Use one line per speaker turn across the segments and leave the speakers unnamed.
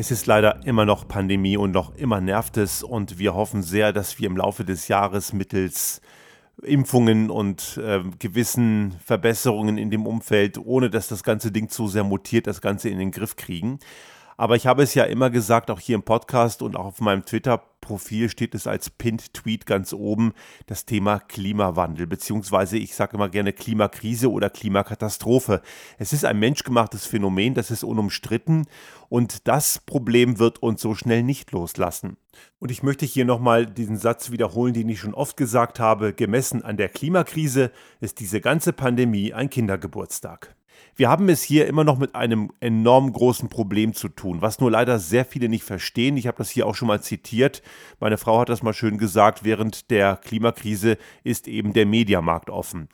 Es ist leider immer noch Pandemie und noch immer nervt es und wir hoffen sehr, dass wir im Laufe des Jahres mittels Impfungen und äh, gewissen Verbesserungen in dem Umfeld, ohne dass das ganze Ding zu sehr mutiert, das Ganze in den Griff kriegen. Aber ich habe es ja immer gesagt, auch hier im Podcast und auch auf meinem Twitter-Profil steht es als Pinned-Tweet ganz oben, das Thema Klimawandel, beziehungsweise ich sage immer gerne Klimakrise oder Klimakatastrophe. Es ist ein menschgemachtes Phänomen, das ist unumstritten und das Problem wird uns so schnell nicht loslassen. Und ich möchte hier nochmal diesen Satz wiederholen, den ich schon oft gesagt habe, gemessen an der Klimakrise ist diese ganze Pandemie ein Kindergeburtstag. Wir haben es hier immer noch mit einem enorm großen Problem zu tun, was nur leider sehr viele nicht verstehen. Ich habe das hier auch schon mal zitiert. Meine Frau hat das mal schön gesagt, während der Klimakrise ist eben der Mediamarkt offen.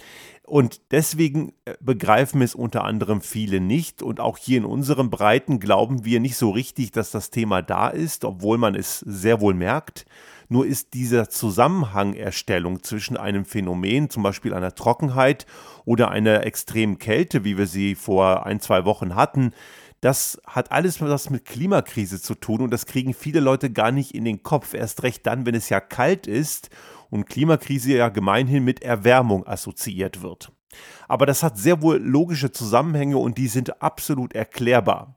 Und deswegen äh, begreifen es unter anderem viele nicht. Und auch hier in unseren Breiten glauben wir nicht so richtig, dass das Thema da ist, obwohl man es sehr wohl merkt. Nur ist dieser Zusammenhangerstellung zwischen einem Phänomen, zum Beispiel einer Trockenheit oder einer extremen Kälte, wie wir sie vor ein, zwei Wochen hatten, das hat alles was mit Klimakrise zu tun und das kriegen viele Leute gar nicht in den Kopf. Erst recht dann, wenn es ja kalt ist und Klimakrise ja gemeinhin mit Erwärmung assoziiert wird. Aber das hat sehr wohl logische Zusammenhänge und die sind absolut erklärbar.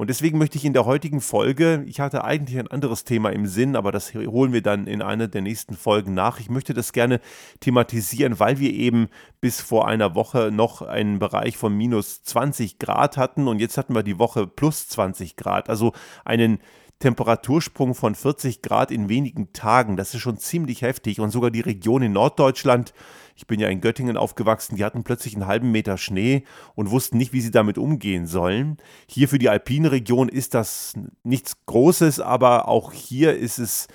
Und deswegen möchte ich in der heutigen Folge, ich hatte eigentlich ein anderes Thema im Sinn, aber das holen wir dann in einer der nächsten Folgen nach. Ich möchte das gerne thematisieren, weil wir eben bis vor einer Woche noch einen Bereich von minus 20 Grad hatten und jetzt hatten wir die Woche plus 20 Grad. Also einen Temperatursprung von 40 Grad in wenigen Tagen. Das ist schon ziemlich heftig. Und sogar die Region in Norddeutschland, ich bin ja in Göttingen aufgewachsen, die hatten plötzlich einen halben Meter Schnee und wussten nicht, wie sie damit umgehen sollen. Hier für die alpine Region ist das nichts Großes, aber auch hier ist es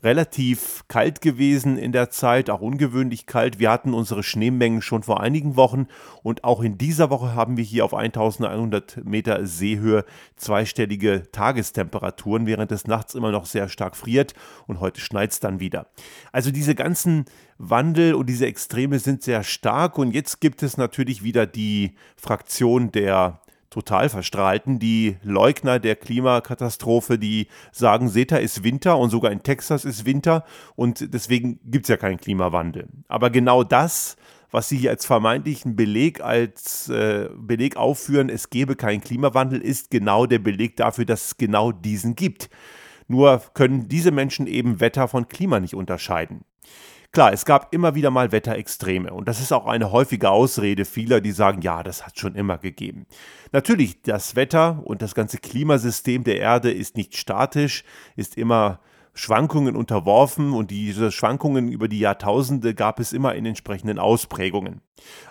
relativ kalt gewesen in der Zeit, auch ungewöhnlich kalt. Wir hatten unsere Schneemengen schon vor einigen Wochen und auch in dieser Woche haben wir hier auf 1100 Meter Seehöhe zweistellige Tagestemperaturen, während es nachts immer noch sehr stark friert und heute schneit es dann wieder. Also diese ganzen Wandel und diese Extreme sind sehr stark und jetzt gibt es natürlich wieder die Fraktion der total verstrahlten, die Leugner der Klimakatastrophe, die sagen, Seta ist Winter und sogar in Texas ist Winter und deswegen gibt es ja keinen Klimawandel. Aber genau das, was sie hier als vermeintlichen Beleg, als äh, Beleg aufführen, es gebe keinen Klimawandel, ist genau der Beleg dafür, dass es genau diesen gibt. Nur können diese Menschen eben Wetter von Klima nicht unterscheiden. Klar, es gab immer wieder mal Wetterextreme und das ist auch eine häufige Ausrede vieler, die sagen, ja, das hat schon immer gegeben. Natürlich, das Wetter und das ganze Klimasystem der Erde ist nicht statisch, ist immer Schwankungen unterworfen und diese Schwankungen über die Jahrtausende gab es immer in entsprechenden Ausprägungen.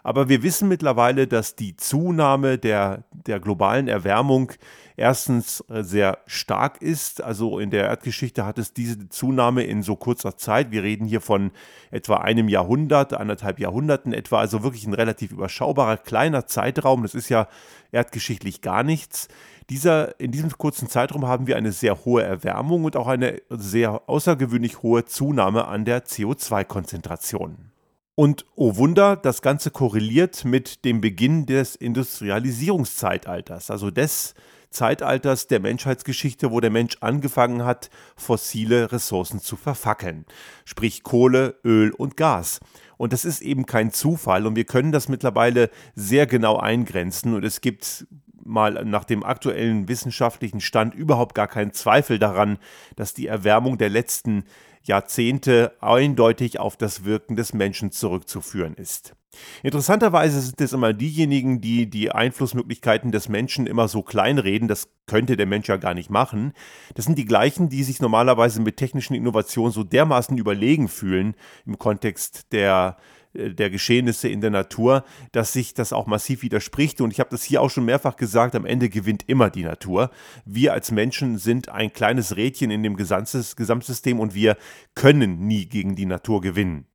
Aber wir wissen mittlerweile, dass die Zunahme der, der globalen Erwärmung erstens äh, sehr stark ist. Also in der Erdgeschichte hat es diese Zunahme in so kurzer Zeit. Wir reden hier von etwa einem Jahrhundert, anderthalb Jahrhunderten etwa, also wirklich ein relativ überschaubarer kleiner Zeitraum. Das ist ja erdgeschichtlich gar nichts. Dieser, in diesem kurzen Zeitraum haben wir eine sehr hohe Erwärmung und auch eine sehr außergewöhnlich hohe Zunahme an der CO2-Konzentration. Und oh Wunder, das Ganze korreliert mit dem Beginn des Industrialisierungszeitalters, also des Zeitalters der Menschheitsgeschichte, wo der Mensch angefangen hat, fossile Ressourcen zu verfackeln, sprich Kohle, Öl und Gas. Und das ist eben kein Zufall und wir können das mittlerweile sehr genau eingrenzen und es gibt mal nach dem aktuellen wissenschaftlichen Stand überhaupt gar keinen Zweifel daran, dass die Erwärmung der letzten Jahrzehnte eindeutig auf das Wirken des Menschen zurückzuführen ist. Interessanterweise sind es immer diejenigen, die die Einflussmöglichkeiten des Menschen immer so kleinreden, das könnte der Mensch ja gar nicht machen. Das sind die gleichen, die sich normalerweise mit technischen Innovationen so dermaßen überlegen fühlen im Kontext der der Geschehnisse in der Natur, dass sich das auch massiv widerspricht. Und ich habe das hier auch schon mehrfach gesagt, am Ende gewinnt immer die Natur. Wir als Menschen sind ein kleines Rädchen in dem Gesamtsystem und wir können nie gegen die Natur gewinnen.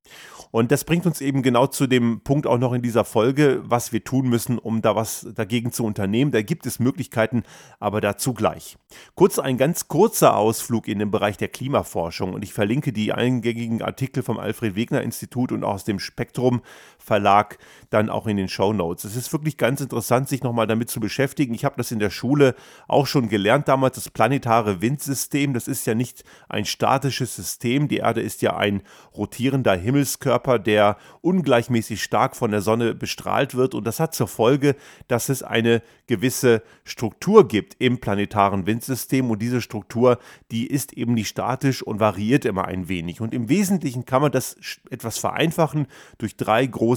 Und das bringt uns eben genau zu dem Punkt auch noch in dieser Folge, was wir tun müssen, um da was dagegen zu unternehmen. Da gibt es Möglichkeiten, aber dazu gleich. Kurz ein ganz kurzer Ausflug in den Bereich der Klimaforschung und ich verlinke die eingängigen Artikel vom Alfred Wegener Institut und aus dem Spektrum Verlag dann auch in den Show Notes. Es ist wirklich ganz interessant, sich nochmal damit zu beschäftigen. Ich habe das in der Schule auch schon gelernt damals, das planetare Windsystem. Das ist ja nicht ein statisches System. Die Erde ist ja ein rotierender Himmelskörper, der ungleichmäßig stark von der Sonne bestrahlt wird. Und das hat zur Folge, dass es eine gewisse Struktur gibt im planetaren Windsystem. Und diese Struktur, die ist eben nicht statisch und variiert immer ein wenig. Und im Wesentlichen kann man das etwas vereinfachen durch drei große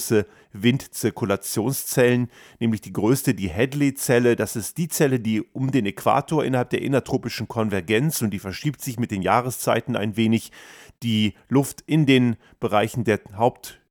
Windzirkulationszellen, nämlich die größte, die Hadley-Zelle. Das ist die Zelle, die um den Äquator innerhalb der innertropischen Konvergenz und die verschiebt sich mit den Jahreszeiten ein wenig die Luft in den Bereichen der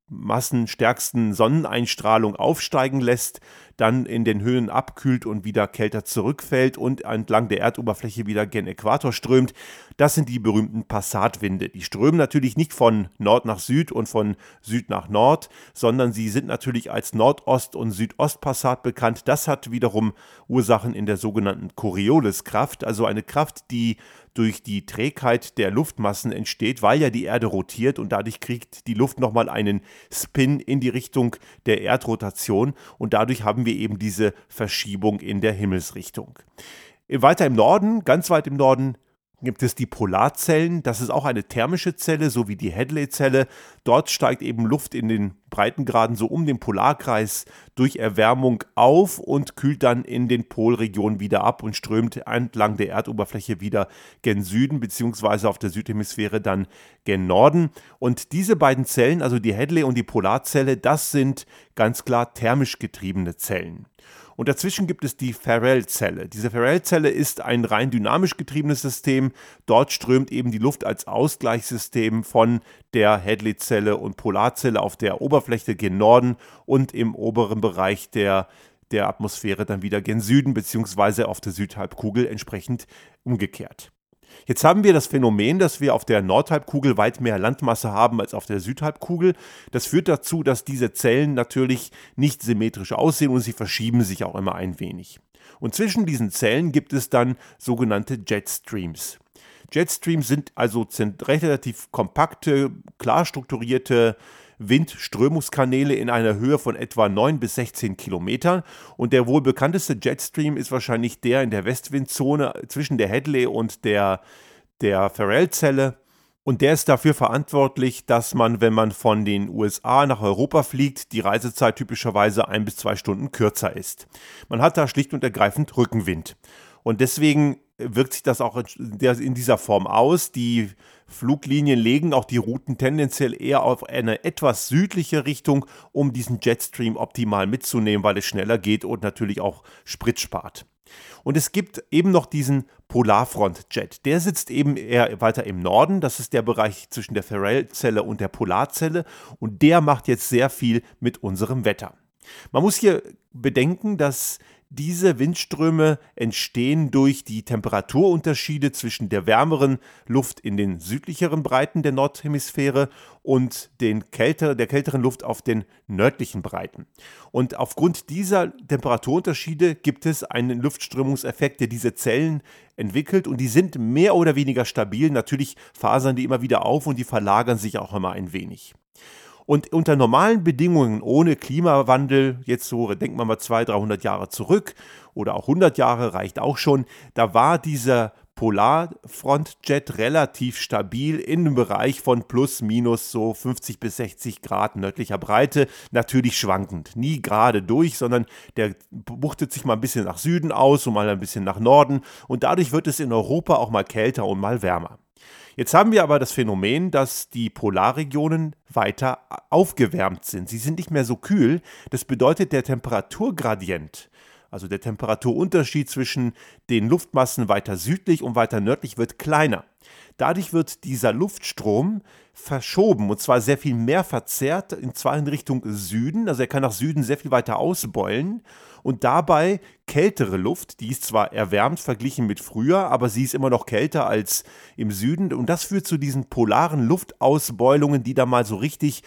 Hauptmassenstärksten Sonneneinstrahlung aufsteigen lässt dann in den Höhen abkühlt und wieder kälter zurückfällt und entlang der Erdoberfläche wieder gen Äquator strömt. Das sind die berühmten Passatwinde. Die strömen natürlich nicht von Nord nach Süd und von Süd nach Nord, sondern sie sind natürlich als Nordost- und Südostpassat bekannt. Das hat wiederum Ursachen in der sogenannten Corioliskraft, also eine Kraft, die durch die Trägheit der Luftmassen entsteht, weil ja die Erde rotiert und dadurch kriegt die Luft nochmal einen Spin in die Richtung der Erdrotation und dadurch haben wir eben diese Verschiebung in der Himmelsrichtung. Weiter im Norden, ganz weit im Norden, gibt es die Polarzellen. Das ist auch eine thermische Zelle, so wie die Hadley-Zelle. Dort steigt eben Luft in den Breitengraden so um den Polarkreis durch Erwärmung auf und kühlt dann in den Polregionen wieder ab und strömt entlang der Erdoberfläche wieder gen Süden, beziehungsweise auf der Südhemisphäre dann gen Norden. Und diese beiden Zellen, also die Hadley und die Polarzelle, das sind ganz klar thermisch getriebene Zellen. Und dazwischen gibt es die Farrell-Zelle. Diese Farrell-Zelle ist ein rein dynamisch getriebenes System. Dort strömt eben die Luft als Ausgleichssystem von der Hadley-Zelle und Polarzelle auf der Oberfläche gen Norden und im oberen Bereich der der Atmosphäre dann wieder gen Süden beziehungsweise auf der Südhalbkugel entsprechend umgekehrt. Jetzt haben wir das Phänomen, dass wir auf der Nordhalbkugel weit mehr Landmasse haben als auf der Südhalbkugel. Das führt dazu, dass diese Zellen natürlich nicht symmetrisch aussehen und sie verschieben sich auch immer ein wenig. Und zwischen diesen Zellen gibt es dann sogenannte Jetstreams. Jetstreams sind also relativ kompakte, klar strukturierte Windströmungskanäle in einer Höhe von etwa 9 bis 16 Kilometern. Und der wohl bekannteste Jetstream ist wahrscheinlich der in der Westwindzone zwischen der Hadley und der, der Farrell-Zelle. Und der ist dafür verantwortlich, dass man, wenn man von den USA nach Europa fliegt, die Reisezeit typischerweise ein bis zwei Stunden kürzer ist. Man hat da schlicht und ergreifend Rückenwind. Und deswegen wirkt sich das auch in dieser Form aus. Die Fluglinien legen auch die Routen tendenziell eher auf eine etwas südliche Richtung, um diesen Jetstream optimal mitzunehmen, weil es schneller geht und natürlich auch Sprit spart. Und es gibt eben noch diesen Polarfront-Jet. Der sitzt eben eher weiter im Norden. Das ist der Bereich zwischen der Farrell-Zelle und der Polarzelle. Und der macht jetzt sehr viel mit unserem Wetter. Man muss hier bedenken, dass diese Windströme entstehen durch die Temperaturunterschiede zwischen der wärmeren Luft in den südlicheren Breiten der Nordhemisphäre und den kälter, der kälteren Luft auf den nördlichen Breiten. Und aufgrund dieser Temperaturunterschiede gibt es einen Luftströmungseffekt, der diese Zellen entwickelt und die sind mehr oder weniger stabil. Natürlich fasern die immer wieder auf und die verlagern sich auch immer ein wenig. Und unter normalen Bedingungen, ohne Klimawandel, jetzt so, denkt man mal 200, 300 Jahre zurück oder auch 100 Jahre reicht auch schon, da war dieser Polarfrontjet relativ stabil in einem Bereich von plus minus so 50 bis 60 Grad nördlicher Breite, natürlich schwankend, nie gerade durch, sondern der buchtet sich mal ein bisschen nach Süden aus und mal ein bisschen nach Norden. Und dadurch wird es in Europa auch mal kälter und mal wärmer. Jetzt haben wir aber das Phänomen, dass die Polarregionen weiter aufgewärmt sind. Sie sind nicht mehr so kühl. Das bedeutet, der Temperaturgradient, also der Temperaturunterschied zwischen den Luftmassen weiter südlich und weiter nördlich wird kleiner. Dadurch wird dieser Luftstrom verschoben und zwar sehr viel mehr verzerrt, und zwar in Richtung Süden. Also er kann nach Süden sehr viel weiter ausbeulen und dabei kältere Luft, die ist zwar erwärmt verglichen mit früher, aber sie ist immer noch kälter als im Süden und das führt zu diesen polaren Luftausbeulungen, die da mal so richtig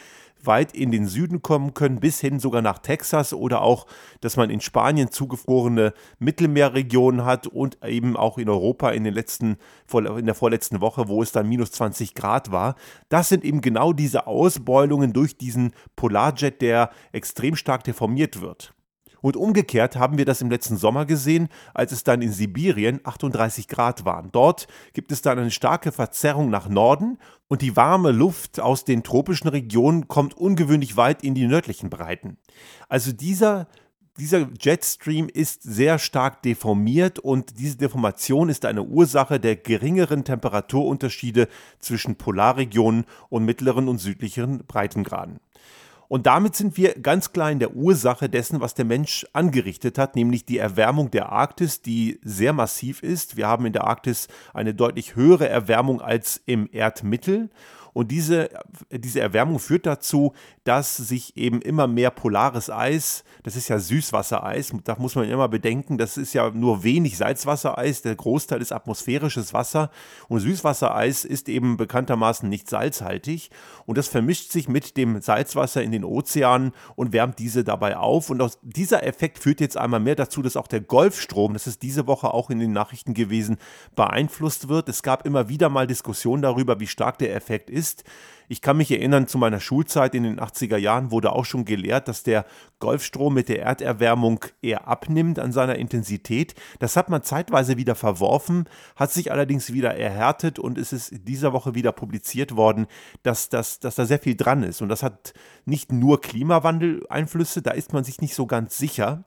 weit in den Süden kommen können, bis hin sogar nach Texas oder auch, dass man in Spanien zugefrorene Mittelmeerregionen hat und eben auch in Europa in, den letzten, in der vorletzten Woche, wo es dann minus 20 Grad war. Das sind eben genau diese Ausbeulungen durch diesen Polarjet, der extrem stark deformiert wird. Und umgekehrt haben wir das im letzten Sommer gesehen, als es dann in Sibirien 38 Grad waren. Dort gibt es dann eine starke Verzerrung nach Norden und die warme Luft aus den tropischen Regionen kommt ungewöhnlich weit in die nördlichen Breiten. Also dieser dieser Jetstream ist sehr stark deformiert und diese Deformation ist eine Ursache der geringeren Temperaturunterschiede zwischen Polarregionen und mittleren und südlicheren Breitengraden. Und damit sind wir ganz klar in der Ursache dessen, was der Mensch angerichtet hat, nämlich die Erwärmung der Arktis, die sehr massiv ist. Wir haben in der Arktis eine deutlich höhere Erwärmung als im Erdmittel. Und diese, diese Erwärmung führt dazu, dass sich eben immer mehr polares Eis, das ist ja Süßwassereis, da muss man immer bedenken, das ist ja nur wenig Salzwassereis, der Großteil ist atmosphärisches Wasser. Und Süßwassereis ist eben bekanntermaßen nicht salzhaltig. Und das vermischt sich mit dem Salzwasser in den Ozeanen und wärmt diese dabei auf. Und aus dieser Effekt führt jetzt einmal mehr dazu, dass auch der Golfstrom, das ist diese Woche auch in den Nachrichten gewesen, beeinflusst wird. Es gab immer wieder mal Diskussionen darüber, wie stark der Effekt ist ist. Ich kann mich erinnern, zu meiner Schulzeit in den 80er Jahren wurde auch schon gelehrt, dass der Golfstrom mit der Erderwärmung eher abnimmt an seiner Intensität. Das hat man zeitweise wieder verworfen, hat sich allerdings wieder erhärtet und es ist dieser Woche wieder publiziert worden, dass, dass, dass da sehr viel dran ist. Und das hat nicht nur Klimawandel-Einflüsse, da ist man sich nicht so ganz sicher.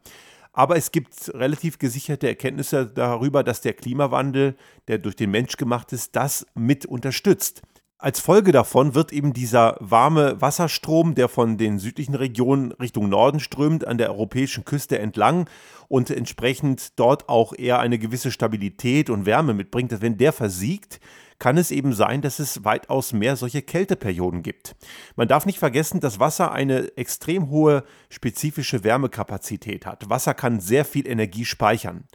Aber es gibt relativ gesicherte Erkenntnisse darüber, dass der Klimawandel, der durch den Mensch gemacht ist, das mit unterstützt. Als Folge davon wird eben dieser warme Wasserstrom, der von den südlichen Regionen Richtung Norden strömt, an der europäischen Küste entlang und entsprechend dort auch eher eine gewisse Stabilität und Wärme mitbringt, wenn der versiegt, kann es eben sein, dass es weitaus mehr solche Kälteperioden gibt. Man darf nicht vergessen, dass Wasser eine extrem hohe spezifische Wärmekapazität hat. Wasser kann sehr viel Energie speichern.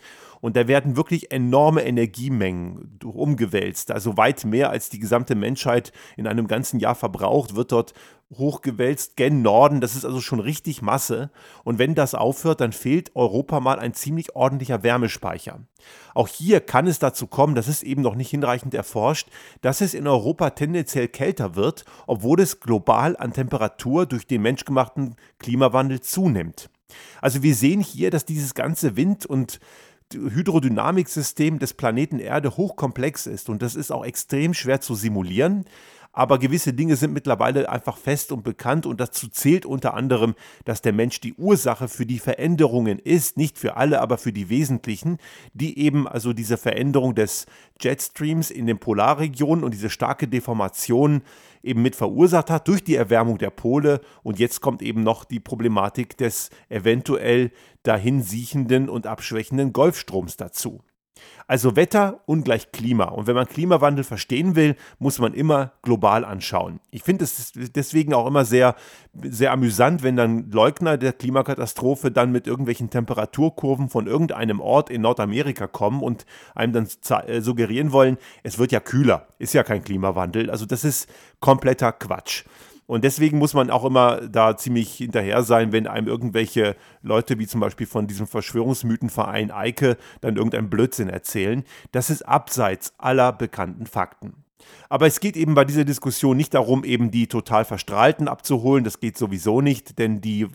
Und da werden wirklich enorme Energiemengen umgewälzt. Also weit mehr als die gesamte Menschheit in einem ganzen Jahr verbraucht, wird dort hochgewälzt gen Norden. Das ist also schon richtig Masse. Und wenn das aufhört, dann fehlt Europa mal ein ziemlich ordentlicher Wärmespeicher. Auch hier kann es dazu kommen, das ist eben noch nicht hinreichend erforscht, dass es in Europa tendenziell kälter wird, obwohl es global an Temperatur durch den menschgemachten Klimawandel zunimmt. Also wir sehen hier, dass dieses ganze Wind- und Hydrodynamiksystem des Planeten Erde hochkomplex ist und das ist auch extrem schwer zu simulieren. Aber gewisse Dinge sind mittlerweile einfach fest und bekannt und dazu zählt unter anderem, dass der Mensch die Ursache für die Veränderungen ist, nicht für alle, aber für die wesentlichen, die eben also diese Veränderung des Jetstreams in den Polarregionen und diese starke Deformation eben mit verursacht hat durch die Erwärmung der Pole. Und jetzt kommt eben noch die Problematik des eventuell dahin siechenden und abschwächenden Golfstroms dazu. Also Wetter ungleich Klima. Und wenn man Klimawandel verstehen will, muss man immer global anschauen. Ich finde es deswegen auch immer sehr, sehr amüsant, wenn dann Leugner der Klimakatastrophe dann mit irgendwelchen Temperaturkurven von irgendeinem Ort in Nordamerika kommen und einem dann äh, suggerieren wollen, es wird ja kühler. Ist ja kein Klimawandel. Also das ist kompletter Quatsch. Und deswegen muss man auch immer da ziemlich hinterher sein, wenn einem irgendwelche Leute, wie zum Beispiel von diesem Verschwörungsmythenverein Eike, dann irgendeinen Blödsinn erzählen. Das ist abseits aller bekannten Fakten. Aber es geht eben bei dieser Diskussion nicht darum, eben die total Verstrahlten abzuholen. Das geht sowieso nicht, denn die äh,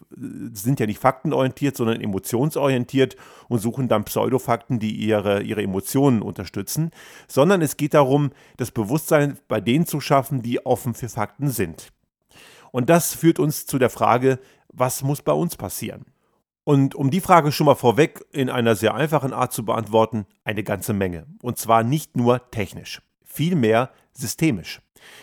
sind ja nicht faktenorientiert, sondern emotionsorientiert und suchen dann Pseudofakten, die ihre, ihre Emotionen unterstützen. Sondern es geht darum, das Bewusstsein bei denen zu schaffen, die offen für Fakten sind. Und das führt uns zu der Frage, was muss bei uns passieren? Und um die Frage schon mal vorweg in einer sehr einfachen Art zu beantworten, eine ganze Menge. Und zwar nicht nur technisch, vielmehr systemisch.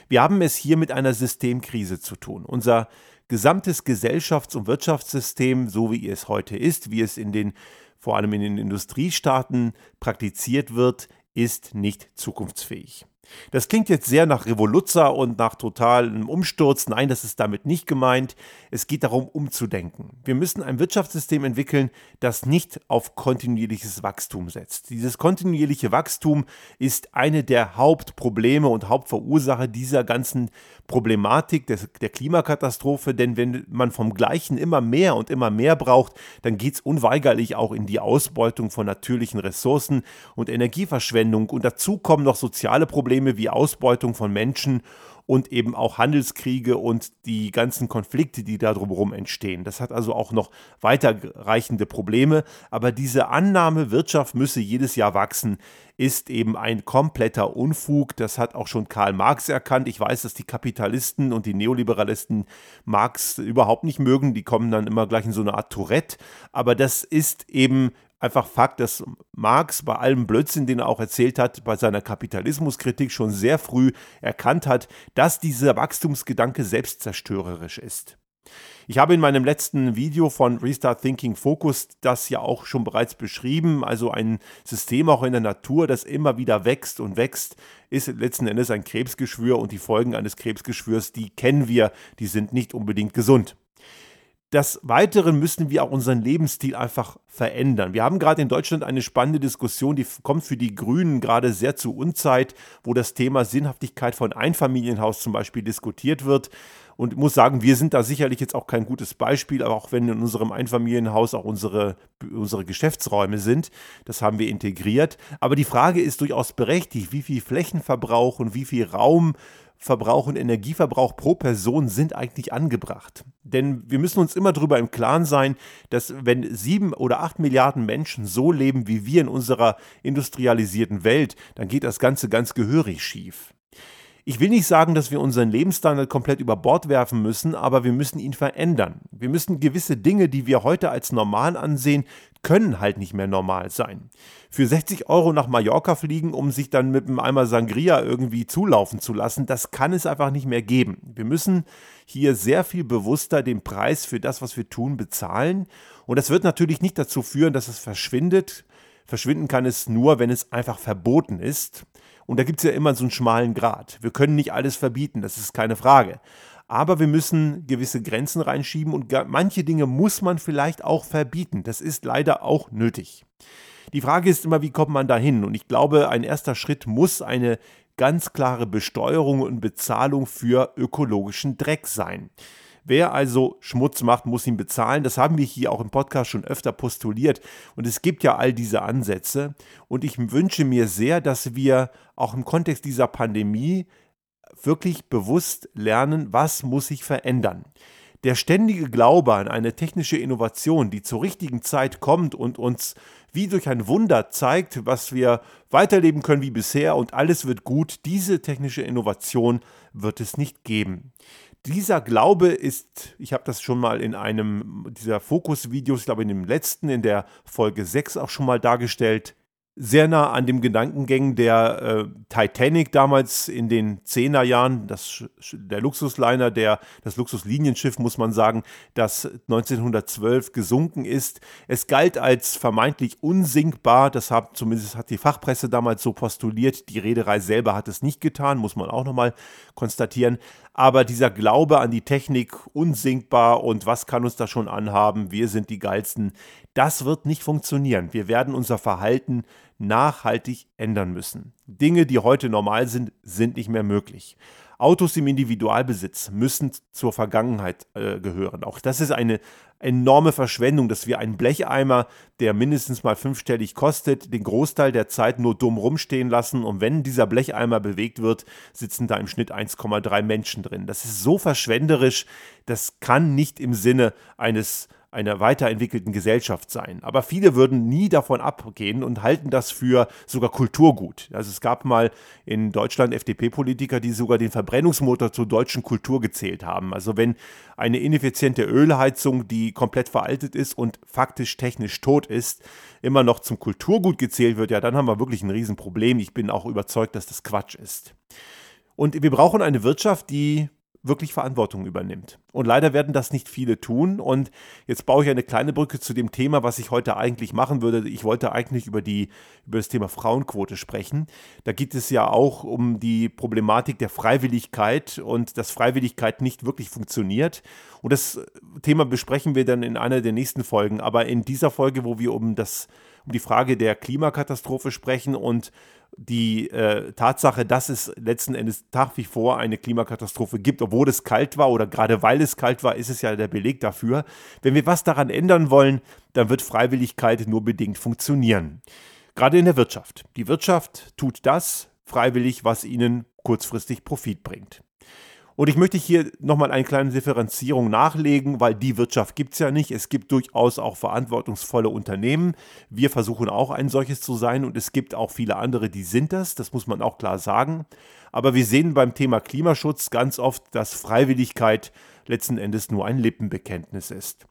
Wir haben es hier mit einer Systemkrise zu tun. Unser gesamtes Gesellschafts- und Wirtschaftssystem, so wie es heute ist, wie es in den vor allem in den Industriestaaten praktiziert wird, ist nicht zukunftsfähig. Das klingt jetzt sehr nach Revoluzzer und nach totalem Umsturz. Nein, das ist damit nicht gemeint. Es geht darum, umzudenken. Wir müssen ein Wirtschaftssystem entwickeln, das nicht auf kontinuierliches Wachstum setzt. Dieses kontinuierliche Wachstum ist eine der Hauptprobleme und Hauptverursacher dieser ganzen Problematik des, der Klimakatastrophe, denn wenn man vom Gleichen immer mehr und immer mehr braucht, dann geht es unweigerlich auch in die Ausbeutung von natürlichen Ressourcen und Energieverschwendung. Und dazu kommen noch soziale Probleme wie Ausbeutung von Menschen und eben auch Handelskriege und die ganzen Konflikte, die da drumherum entstehen. Das hat also auch noch weiterreichende Probleme. Aber diese Annahme, Wirtschaft müsse jedes Jahr wachsen, ist eben ein kompletter Unfug. Das hat auch schon Karl Marx erkannt. Ich weiß, dass die Kapitalisten und die Neoliberalisten Marx überhaupt nicht mögen. Die kommen dann immer gleich in so eine Art Tourette. Aber das ist eben einfach Fakt, dass Marx bei allem Blödsinn, den er auch erzählt hat, bei seiner Kapitalismuskritik schon sehr früh erkannt hat, dass dieser Wachstumsgedanke selbstzerstörerisch ist. Ich habe in meinem letzten Video von Restart Thinking Focus das ja auch schon bereits beschrieben. Also ein System auch in der Natur, das immer wieder wächst und wächst, ist letzten Endes ein Krebsgeschwür und die Folgen eines Krebsgeschwürs, die kennen wir, die sind nicht unbedingt gesund. Des Weiteren müssen wir auch unseren Lebensstil einfach verändern. Wir haben gerade in Deutschland eine spannende Diskussion, die kommt für die Grünen gerade sehr zu Unzeit, wo das Thema Sinnhaftigkeit von Einfamilienhaus zum Beispiel diskutiert wird. Und ich muss sagen, wir sind da sicherlich jetzt auch kein gutes Beispiel, aber auch wenn in unserem Einfamilienhaus auch unsere, unsere Geschäftsräume sind, das haben wir integriert. Aber die Frage ist durchaus berechtigt, wie viel Flächenverbrauch und wie viel Raum Verbrauch und Energieverbrauch pro Person sind eigentlich angebracht. Denn wir müssen uns immer darüber im Klaren sein, dass wenn sieben oder acht Milliarden Menschen so leben wie wir in unserer industrialisierten Welt, dann geht das Ganze ganz gehörig schief. Ich will nicht sagen, dass wir unseren Lebensstandard komplett über Bord werfen müssen, aber wir müssen ihn verändern. Wir müssen gewisse Dinge, die wir heute als normal ansehen, können halt nicht mehr normal sein. Für 60 Euro nach Mallorca fliegen, um sich dann mit einem Eimer Sangria irgendwie zulaufen zu lassen, das kann es einfach nicht mehr geben. Wir müssen hier sehr viel bewusster den Preis für das, was wir tun, bezahlen. Und das wird natürlich nicht dazu führen, dass es verschwindet. Verschwinden kann es nur, wenn es einfach verboten ist. Und da gibt es ja immer so einen schmalen Grat. Wir können nicht alles verbieten, das ist keine Frage. Aber wir müssen gewisse Grenzen reinschieben und manche Dinge muss man vielleicht auch verbieten. Das ist leider auch nötig. Die Frage ist immer, wie kommt man da hin? Und ich glaube, ein erster Schritt muss eine ganz klare Besteuerung und Bezahlung für ökologischen Dreck sein. Wer also Schmutz macht, muss ihn bezahlen. Das haben wir hier auch im Podcast schon öfter postuliert. Und es gibt ja all diese Ansätze. Und ich wünsche mir sehr, dass wir auch im Kontext dieser Pandemie wirklich bewusst lernen, was muss sich verändern. Der ständige Glaube an eine technische Innovation, die zur richtigen Zeit kommt und uns wie durch ein Wunder zeigt, was wir weiterleben können wie bisher und alles wird gut, diese technische Innovation wird es nicht geben. Dieser Glaube ist, ich habe das schon mal in einem dieser Fokus-Videos, ich glaube in dem letzten, in der Folge 6 auch schon mal dargestellt, sehr nah an dem Gedankengängen der äh, Titanic damals in den 10er Jahren, das, der Luxusliner, der, das Luxuslinienschiff, muss man sagen, das 1912 gesunken ist. Es galt als vermeintlich unsinkbar, das hat zumindest hat die Fachpresse damals so postuliert. Die Reederei selber hat es nicht getan, muss man auch nochmal konstatieren. Aber dieser Glaube an die Technik, unsinkbar und was kann uns da schon anhaben, wir sind die Geilsten, das wird nicht funktionieren. Wir werden unser Verhalten nachhaltig ändern müssen. Dinge, die heute normal sind, sind nicht mehr möglich. Autos im Individualbesitz müssen zur Vergangenheit äh, gehören. Auch das ist eine enorme Verschwendung, dass wir einen Blecheimer, der mindestens mal fünfstellig kostet, den Großteil der Zeit nur dumm rumstehen lassen und wenn dieser Blecheimer bewegt wird, sitzen da im Schnitt 1,3 Menschen drin. Das ist so verschwenderisch, das kann nicht im Sinne eines einer weiterentwickelten Gesellschaft sein. Aber viele würden nie davon abgehen und halten das für sogar Kulturgut. Also es gab mal in Deutschland FDP-Politiker, die sogar den Verbrennungsmotor zur deutschen Kultur gezählt haben. Also wenn eine ineffiziente Ölheizung, die komplett veraltet ist und faktisch technisch tot ist, immer noch zum Kulturgut gezählt wird, ja, dann haben wir wirklich ein Riesenproblem. Ich bin auch überzeugt, dass das Quatsch ist. Und wir brauchen eine Wirtschaft, die wirklich Verantwortung übernimmt. Und leider werden das nicht viele tun. Und jetzt baue ich eine kleine Brücke zu dem Thema, was ich heute eigentlich machen würde. Ich wollte eigentlich über, die, über das Thema Frauenquote sprechen. Da geht es ja auch um die Problematik der Freiwilligkeit und dass Freiwilligkeit nicht wirklich funktioniert. Und das Thema besprechen wir dann in einer der nächsten Folgen. Aber in dieser Folge, wo wir um das um die Frage der Klimakatastrophe sprechen und die äh, Tatsache, dass es letzten Endes nach wie vor eine Klimakatastrophe gibt, obwohl es kalt war oder gerade weil es kalt war, ist es ja der Beleg dafür. Wenn wir was daran ändern wollen, dann wird Freiwilligkeit nur bedingt funktionieren. Gerade in der Wirtschaft. Die Wirtschaft tut das freiwillig, was ihnen kurzfristig Profit bringt. Und ich möchte hier nochmal eine kleine Differenzierung nachlegen, weil die Wirtschaft gibt es ja nicht. Es gibt durchaus auch verantwortungsvolle Unternehmen. Wir versuchen auch ein solches zu sein und es gibt auch viele andere, die sind das. Das muss man auch klar sagen. Aber wir sehen beim Thema Klimaschutz ganz oft, dass Freiwilligkeit letzten Endes nur ein Lippenbekenntnis ist.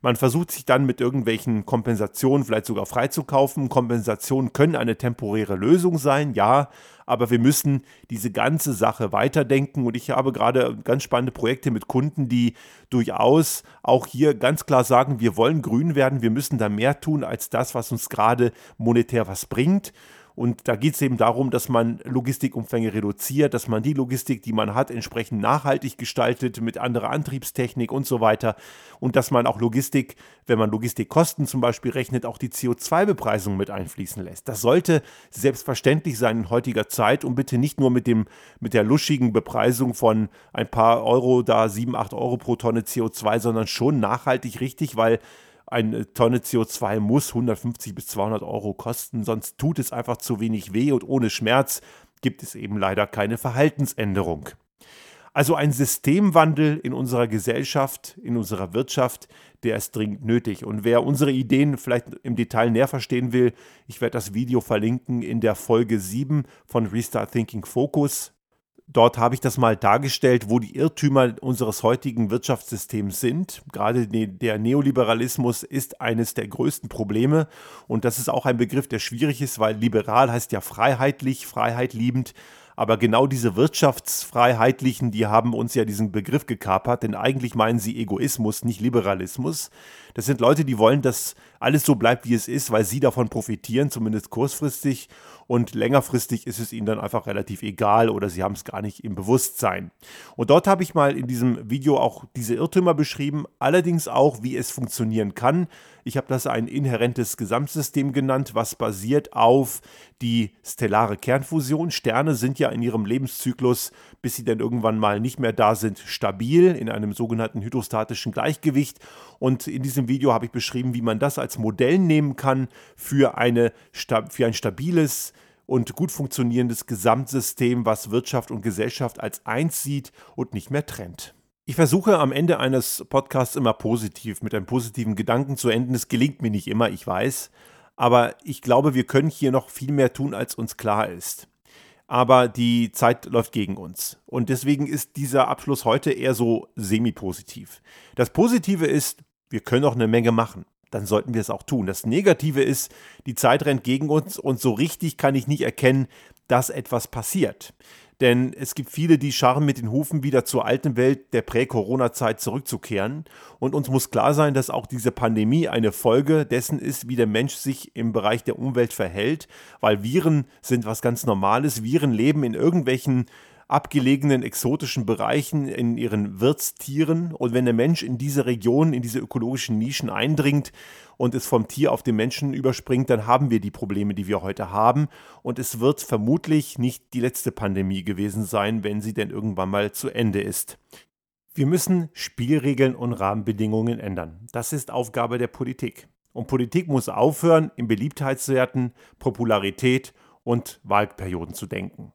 Man versucht sich dann mit irgendwelchen Kompensationen vielleicht sogar freizukaufen. Kompensationen können eine temporäre Lösung sein, ja, aber wir müssen diese ganze Sache weiterdenken und ich habe gerade ganz spannende Projekte mit Kunden, die durchaus auch hier ganz klar sagen, wir wollen grün werden, wir müssen da mehr tun als das, was uns gerade monetär was bringt. Und da geht es eben darum, dass man Logistikumfänge reduziert, dass man die Logistik, die man hat, entsprechend nachhaltig gestaltet mit anderer Antriebstechnik und so weiter. Und dass man auch Logistik, wenn man Logistikkosten zum Beispiel rechnet, auch die CO2-Bepreisung mit einfließen lässt. Das sollte selbstverständlich sein in heutiger Zeit und bitte nicht nur mit, dem, mit der luschigen Bepreisung von ein paar Euro, da 7, 8 Euro pro Tonne CO2, sondern schon nachhaltig richtig, weil eine Tonne CO2 muss 150 bis 200 Euro kosten, sonst tut es einfach zu wenig weh und ohne Schmerz gibt es eben leider keine Verhaltensänderung. Also ein Systemwandel in unserer Gesellschaft, in unserer Wirtschaft, der ist dringend nötig. Und wer unsere Ideen vielleicht im Detail näher verstehen will, ich werde das Video verlinken in der Folge 7 von Restart Thinking Focus. Dort habe ich das mal dargestellt, wo die Irrtümer unseres heutigen Wirtschaftssystems sind. Gerade der Neoliberalismus ist eines der größten Probleme und das ist auch ein Begriff, der schwierig ist, weil liberal heißt ja freiheitlich, Freiheit liebend. Aber genau diese Wirtschaftsfreiheitlichen, die haben uns ja diesen Begriff gekapert, denn eigentlich meinen sie Egoismus, nicht Liberalismus. Das sind Leute, die wollen, dass alles so bleibt, wie es ist, weil sie davon profitieren, zumindest kurzfristig. Und längerfristig ist es ihnen dann einfach relativ egal oder sie haben es gar nicht im Bewusstsein. Und dort habe ich mal in diesem Video auch diese Irrtümer beschrieben, allerdings auch, wie es funktionieren kann. Ich habe das ein inhärentes Gesamtsystem genannt, was basiert auf die stellare Kernfusion. Sterne sind ja in ihrem Lebenszyklus, bis sie dann irgendwann mal nicht mehr da sind, stabil in einem sogenannten hydrostatischen Gleichgewicht. Und in diesem Video habe ich beschrieben, wie man das als Modell nehmen kann für, eine, für ein stabiles und gut funktionierendes Gesamtsystem, was Wirtschaft und Gesellschaft als eins sieht und nicht mehr trennt. Ich versuche am Ende eines Podcasts immer positiv, mit einem positiven Gedanken zu enden. Es gelingt mir nicht immer, ich weiß. Aber ich glaube, wir können hier noch viel mehr tun, als uns klar ist. Aber die Zeit läuft gegen uns. Und deswegen ist dieser Abschluss heute eher so semi-positiv. Das Positive ist, wir können auch eine Menge machen dann sollten wir es auch tun. Das Negative ist, die Zeit rennt gegen uns und so richtig kann ich nicht erkennen, dass etwas passiert. Denn es gibt viele, die scharren mit den Hufen wieder zur alten Welt der Prä-Corona-Zeit zurückzukehren. Und uns muss klar sein, dass auch diese Pandemie eine Folge dessen ist, wie der Mensch sich im Bereich der Umwelt verhält. Weil Viren sind was ganz Normales. Viren leben in irgendwelchen abgelegenen exotischen Bereichen in ihren Wirtstieren. Und wenn der Mensch in diese Region, in diese ökologischen Nischen eindringt und es vom Tier auf den Menschen überspringt, dann haben wir die Probleme, die wir heute haben. Und es wird vermutlich nicht die letzte Pandemie gewesen sein, wenn sie denn irgendwann mal zu Ende ist. Wir müssen Spielregeln und Rahmenbedingungen ändern. Das ist Aufgabe der Politik. Und Politik muss aufhören, in Beliebtheitswerten, Popularität und Wahlperioden zu denken.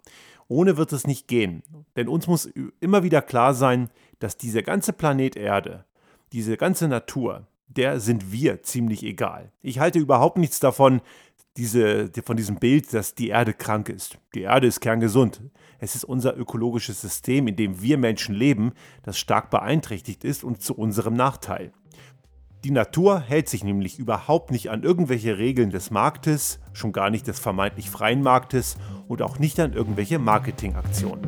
Ohne wird es nicht gehen. Denn uns muss immer wieder klar sein, dass dieser ganze Planet Erde, diese ganze Natur, der sind wir ziemlich egal. Ich halte überhaupt nichts davon, diese, von diesem Bild, dass die Erde krank ist. Die Erde ist kerngesund. Es ist unser ökologisches System, in dem wir Menschen leben, das stark beeinträchtigt ist und zu unserem Nachteil. Die Natur hält sich nämlich überhaupt nicht an irgendwelche Regeln des Marktes, schon gar nicht des vermeintlich freien Marktes und auch nicht an irgendwelche Marketingaktionen.